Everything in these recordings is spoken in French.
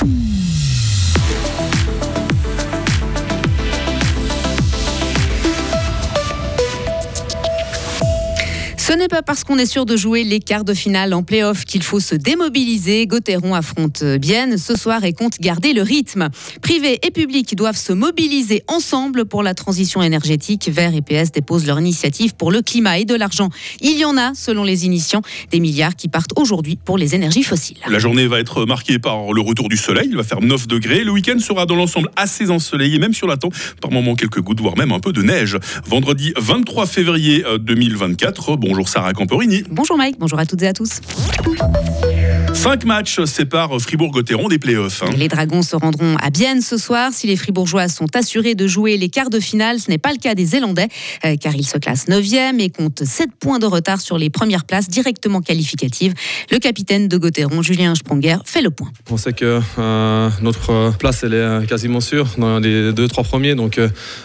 Mm-hmm. Ce n'est pas parce qu'on est sûr de jouer les quarts de finale en play-off qu'il faut se démobiliser. Gauthieron affronte Bienne ce soir et compte garder le rythme. Privé et public doivent se mobiliser ensemble pour la transition énergétique. Vert et PS déposent leur initiative pour le climat et de l'argent. Il y en a, selon les initiants, des milliards qui partent aujourd'hui pour les énergies fossiles. La journée va être marquée par le retour du soleil. Il va faire 9 degrés. Le week-end sera dans l'ensemble assez ensoleillé, même sur la temps. Par moments, quelques gouttes, voire même un peu de neige. Vendredi 23 février 2024. Bonjour. Bonjour Sarah Camporini. Bonjour Mike, bonjour à toutes et à tous. Cinq matchs séparent Fribourg-Gotteron des playoffs. Hein. Les Dragons se rendront à Bienne ce soir. Si les Fribourgeois sont assurés de jouer les quarts de finale, ce n'est pas le cas des Zélandais, euh, car ils se classent 9e et comptent 7 points de retard sur les premières places directement qualificatives. Le capitaine de Gotteron, Julien Spronger, fait le point. On sait que euh, notre place elle est euh, quasiment sûre dans les deux, trois premiers, donc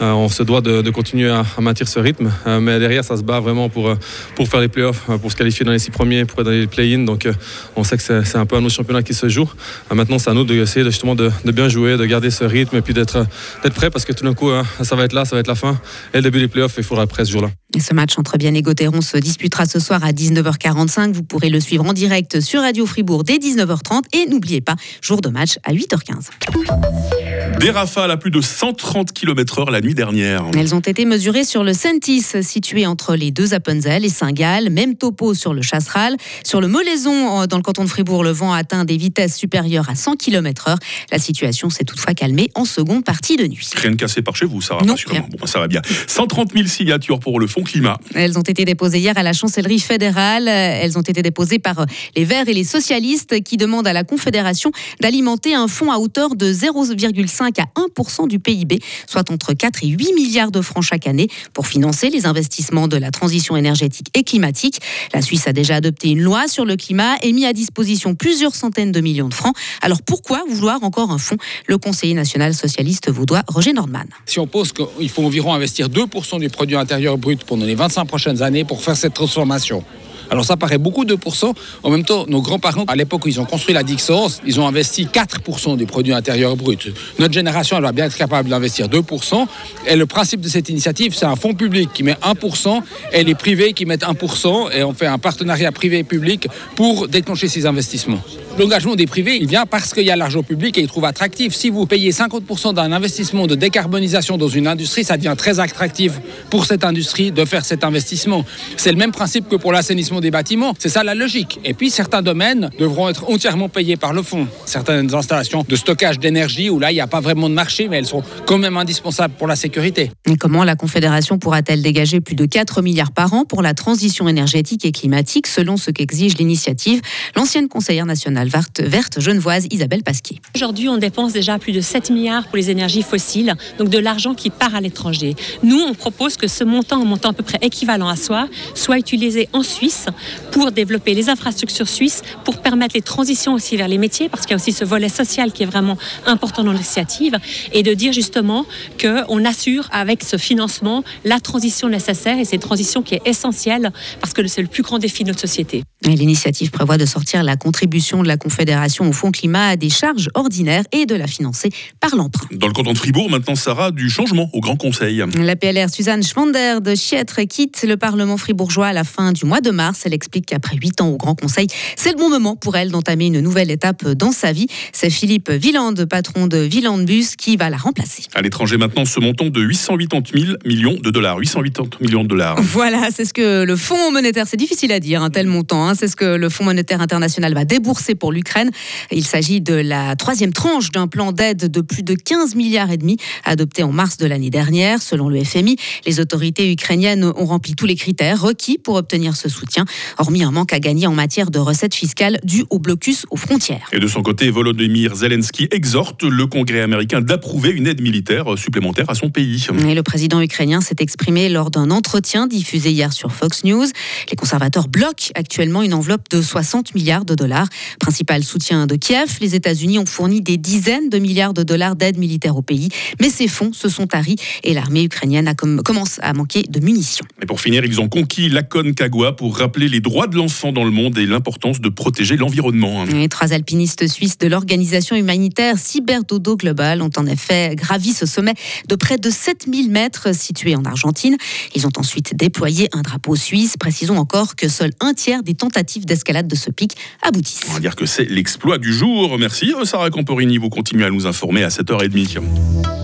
on se doit de, continuer à, maintenir ce rythme. mais derrière, ça se bat vraiment pour, pour faire les playoffs, pour se qualifier dans les six premiers, pour être dans les play-in. Donc on sait que c'est un peu un autre championnat qui se joue. Euh, maintenant, c'est à nous d'essayer de, justement de, bien jouer, de garder ce rythme et puis d'être prêt parce que tout d'un coup, hein, ça va être là, ça va être la fin. Et le début des playoffs, il faudra prêt ce jour-là. Ce match entre Bien et Gauthieron se disputera ce soir à 19h45. Vous pourrez le suivre en direct sur Radio Fribourg dès 19h30. Et n'oubliez pas, jour de match à 8h15. Des rafales à plus de 130 km/h la nuit dernière. Elles ont été mesurées sur le Sentis, situé entre les deux Appenzell et Saint-Gall. Même topo sur le Chasseral. Sur le Molaison, dans le canton de Fribourg, le vent atteint des vitesses supérieures à 100 km/h. La situation s'est toutefois calmée en seconde partie de nuit. Rien de cassé par chez vous, ça va non, Bon, ça va bien. 130 000 signatures pour le Fonds climat. Elles ont été déposées hier à la chancellerie fédérale. Elles ont été déposées par les Verts et les socialistes qui demandent à la Confédération d'alimenter un fonds à hauteur de 0,5 à 1% du PIB, soit entre 4 et 8 milliards de francs chaque année pour financer les investissements de la transition énergétique et climatique. La Suisse a déjà adopté une loi sur le climat et mis à disposition plusieurs centaines de millions de francs. Alors pourquoi vouloir encore un fonds? Le conseiller national socialiste vaudois Roger Nordman. Si on pose qu'il faut environ investir 2% du produit intérieur brut pendant les 25 prochaines années pour faire cette transformation. Alors ça paraît beaucoup 2%. En même temps, nos grands-parents, à l'époque où ils ont construit la Dixos, ils ont investi 4% du produit intérieur brut. Notre génération, elle va bien être capable d'investir 2%. Et le principe de cette initiative, c'est un fonds public qui met 1% et les privés qui mettent 1%. Et on fait un partenariat privé-public pour déclencher ces investissements. L'engagement des privés, il vient parce qu'il y a l'argent public et ils trouvent attractif. Si vous payez 50% d'un investissement de décarbonisation dans une industrie, ça devient très attractif pour cette industrie de faire cet investissement. C'est le même principe que pour l'assainissement des bâtiments. C'est ça la logique. Et puis certains domaines devront être entièrement payés par le fonds. Certaines installations de stockage d'énergie où là, il n'y a pas vraiment de marché, mais elles sont quand même indispensables pour la sécurité. Et comment la Confédération pourra-t-elle dégager plus de 4 milliards par an pour la transition énergétique et climatique, selon ce qu'exige l'initiative? L'ancienne conseillère nationale verte genevoise Isabelle Pasquier. Aujourd'hui, on dépense déjà plus de 7 milliards pour les énergies fossiles, donc de l'argent qui part à l'étranger. Nous, on propose que ce montant, un montant à peu près équivalent à soi, soit utilisé en Suisse pour développer les infrastructures suisses, pour permettre les transitions aussi vers les métiers, parce qu'il y a aussi ce volet social qui est vraiment important dans l'initiative, et de dire justement qu'on assure avec ce financement la transition nécessaire, et c'est une transition qui est essentielle, parce que c'est le plus grand défi de notre société. L'initiative prévoit de sortir la contribution de la Confédération au Fonds climat à des charges ordinaires et de la financer par l'emprunt. Dans le canton de Fribourg, maintenant, Sarah, du changement au Grand Conseil. La PLR Suzanne Schwander de Chiètre quitte le Parlement fribourgeois à la fin du mois de mars. Elle explique qu'après huit ans au Grand Conseil, c'est le bon moment pour elle d'entamer une nouvelle étape dans sa vie. C'est Philippe Villand, patron de Villand Bus, qui va la remplacer. À l'étranger maintenant, ce montant de 880 000 millions de dollars. 880 millions de dollars. Voilà, c'est ce que le Fonds monétaire, c'est difficile à dire, un tel montant. Hein. C'est ce que le Fonds monétaire international va débourser pour l'Ukraine. Il s'agit de la troisième tranche d'un plan d'aide de plus de 15 milliards et demi adopté en mars de l'année dernière. Selon le FMI, les autorités ukrainiennes ont rempli tous les critères requis pour obtenir ce soutien, hormis un manque à gagner en matière de recettes fiscales dues au blocus aux frontières. Et de son côté, Volodymyr Zelensky exhorte le Congrès américain d'approuver une aide militaire supplémentaire à son pays. Et le président ukrainien s'est exprimé lors d'un entretien diffusé hier sur Fox News. Les conservateurs bloquent actuellement une enveloppe de 60 milliards de dollars. Principal soutien de Kiev, les États-Unis ont fourni des dizaines de milliards de dollars d'aide militaire au pays, mais ces fonds se sont taris et l'armée ukrainienne a commence à manquer de munitions. Et pour finir, ils ont conquis l'Akon Kagwa pour rappeler rappeler les droits de l'enfant dans le monde et l'importance de protéger l'environnement. Les trois alpinistes suisses de l'organisation humanitaire Cyberdodo Global ont en effet gravi ce sommet de près de 7000 mètres situé en Argentine. Ils ont ensuite déployé un drapeau suisse. Précisons encore que seul un tiers des tentatives d'escalade de ce pic aboutissent. On va dire que c'est l'exploit du jour. Merci Sarah Camporini, vous continuez à nous informer à 7h30.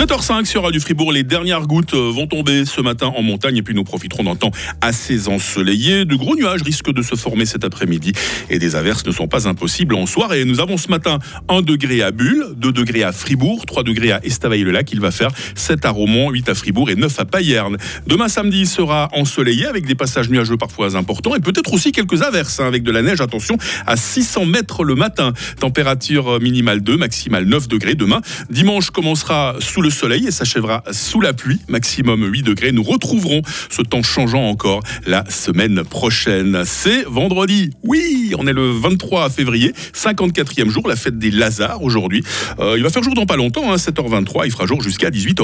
7h05 sur Radio Fribourg, les dernières gouttes euh, vont tomber ce matin en montagne et puis nous profiterons d'un temps assez ensoleillé. De gros nuages risquent de se former cet après-midi et des averses ne sont pas impossibles en soirée. Nous avons ce matin 1 degré à Bulle, 2 degrés à Fribourg, 3 degrés à Estavayer-le-Lac. Il va faire 7 à Romont, 8 à Fribourg et 9 à Payerne. Demain samedi sera ensoleillé avec des passages nuageux parfois importants et peut-être aussi quelques averses hein, avec de la neige. Attention à 600 mètres le matin. Température minimale 2, maximale 9 degrés demain. Dimanche commencera sous le soleil et s'achèvera sous la pluie, maximum 8 degrés. Nous retrouverons ce temps changeant encore la semaine prochaine. C'est vendredi. Oui, on est le 23 février, 54e jour, la fête des Lazars aujourd'hui. Euh, il va faire jour dans pas longtemps, hein, 7h23, il fera jour jusqu'à 18h.